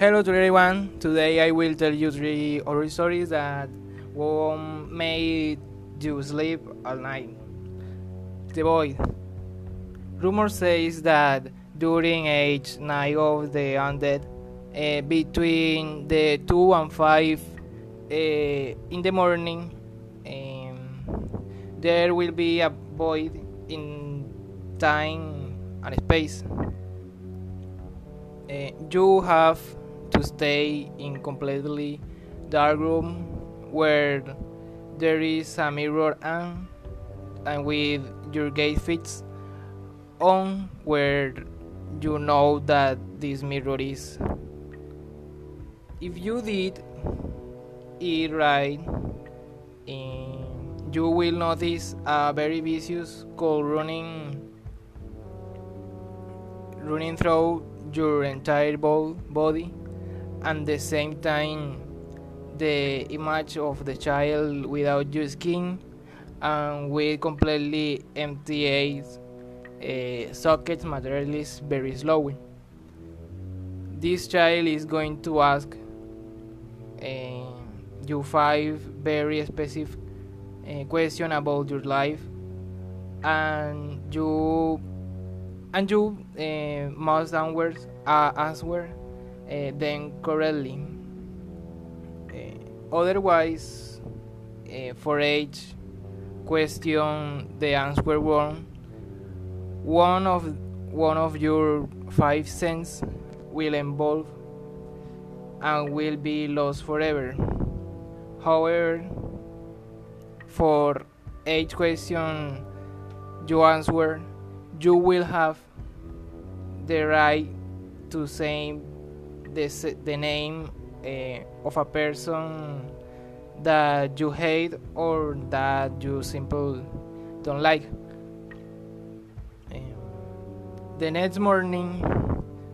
Hello to everyone. Today I will tell you three horror stories that won't make you sleep all night. The Void. Rumor says that during age 9 of the undead, uh, between the 2 and 5 uh, in the morning, um, there will be a void in time and space. Uh, you have to stay in completely dark room where there is a mirror and and with your gate fits on where you know that this mirror is. If you did it right you will notice a very vicious cold running running through your entire body and the same time the image of the child without your skin and with completely empty uh, sockets materialize very slowly. This child is going to ask uh, you five very specific uh, question about your life and you and you uh, must answer uh, answer uh, then correctly. Uh, otherwise, uh, for each question the answer wrong, one of one of your five cents will involve and will be lost forever. However, for each question you answer, you will have the right to say the, the name uh, of a person that you hate or that you simply don't like. Uh, the next morning,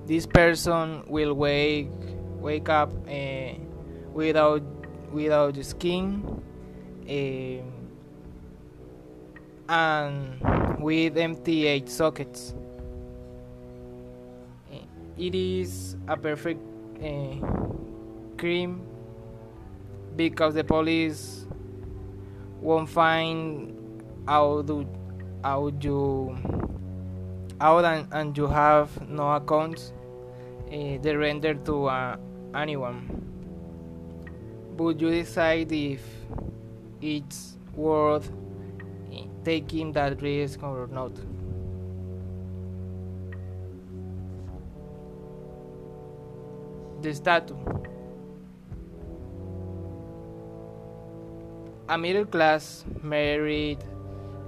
this person will wake wake up uh, without without skin uh, and with empty age sockets it is a perfect uh, crime because the police won't find out out you out and, and you have no accounts uh, they render to uh, anyone. Would you decide if it's worth taking that risk or not the statue. A middle class married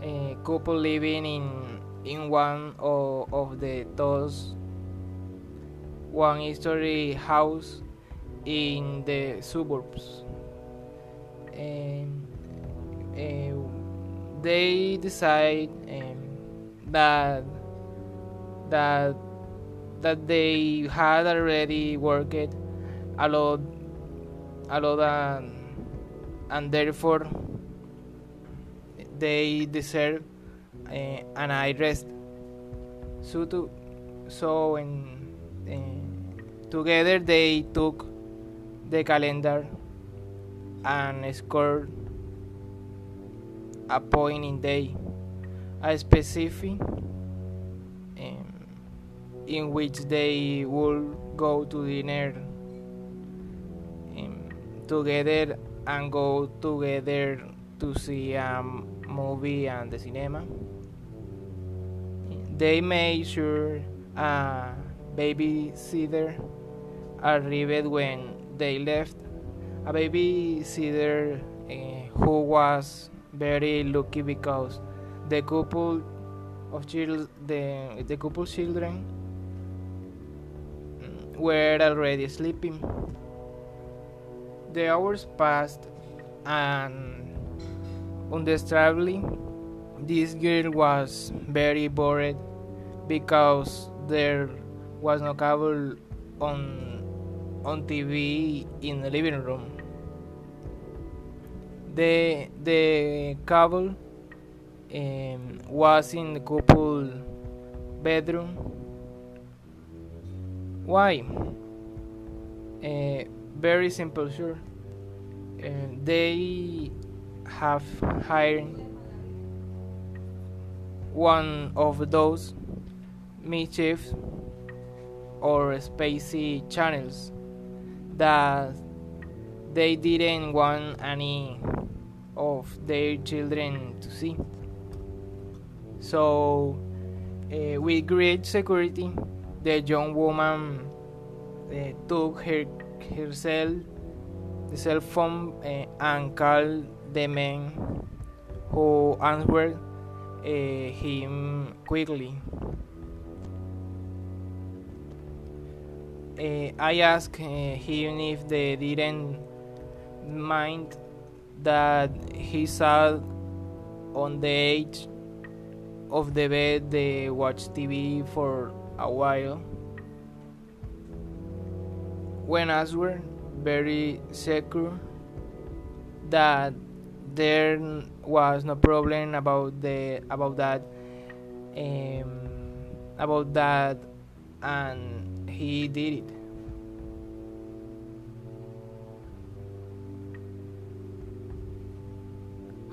uh, couple living in in one of, of the those one history house in the suburbs. And uh, they decide um, that that that they had already worked a lot, a lot, and, and therefore they deserve uh, an eye rest. So to, so in, uh, together they took the calendar and scored a point in day, a specific in which they would go to dinner um, together and go together to see a movie and the cinema. They made sure a babysitter arrived when they left. A babysitter uh, who was very lucky because the couple of children, the, the couple children were already sleeping. The hours passed, and understandably, this girl was very bored because there was no cable on on TV in the living room. The the cable um, was in the couple bedroom why? Uh, very simple, sure. Uh, they have hired one of those mischief or spacey channels that they didn't want any of their children to see. So, uh, with great security, the young woman uh, took her herself the cell phone uh, and called the man who answered uh, him quickly. Uh, I asked him if they didn't mind that he sat on the edge of the bed they watched TV for a while. When answered, very secure that there was no problem about the about that um, about that and he did it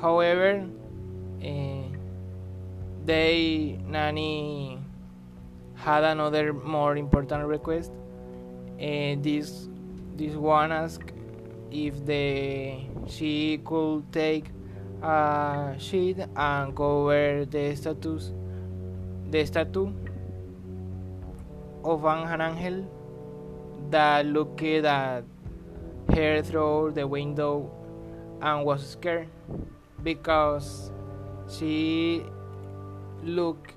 however uh, they nanny had another more important request. Uh, this this one asked if the she could take a sheet and cover the status the statue of an angel that looked at her through the window and was scared because she looked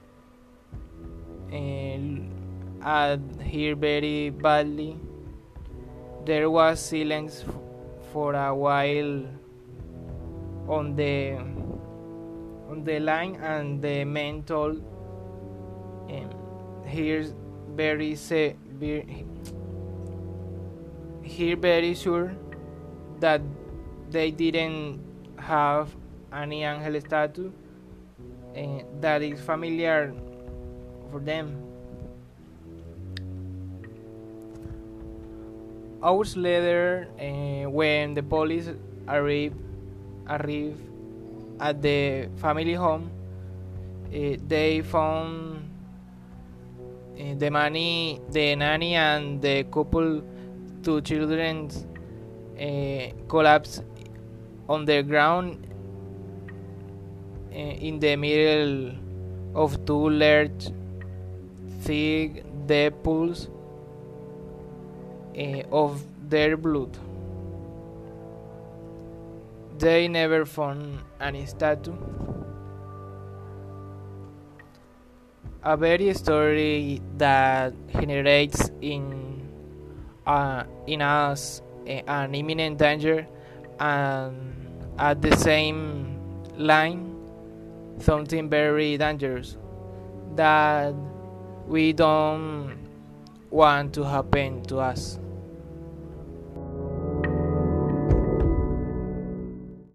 at her very badly. There was silence for a while on the on the line and the man told um, here's very say here very sure that they didn't have any angel statue uh, that is familiar for them. Hours later, uh, when the police arrive, arrived at the family home, uh, they found uh, the money, the nanny, and the couple, two children, collapsed on the ground in the middle of two large, thick dead pools uh, of their blood. They never found any statue. A very story that generates in uh, in us uh, an imminent danger and at the same line something very dangerous that we don't want to happen to us.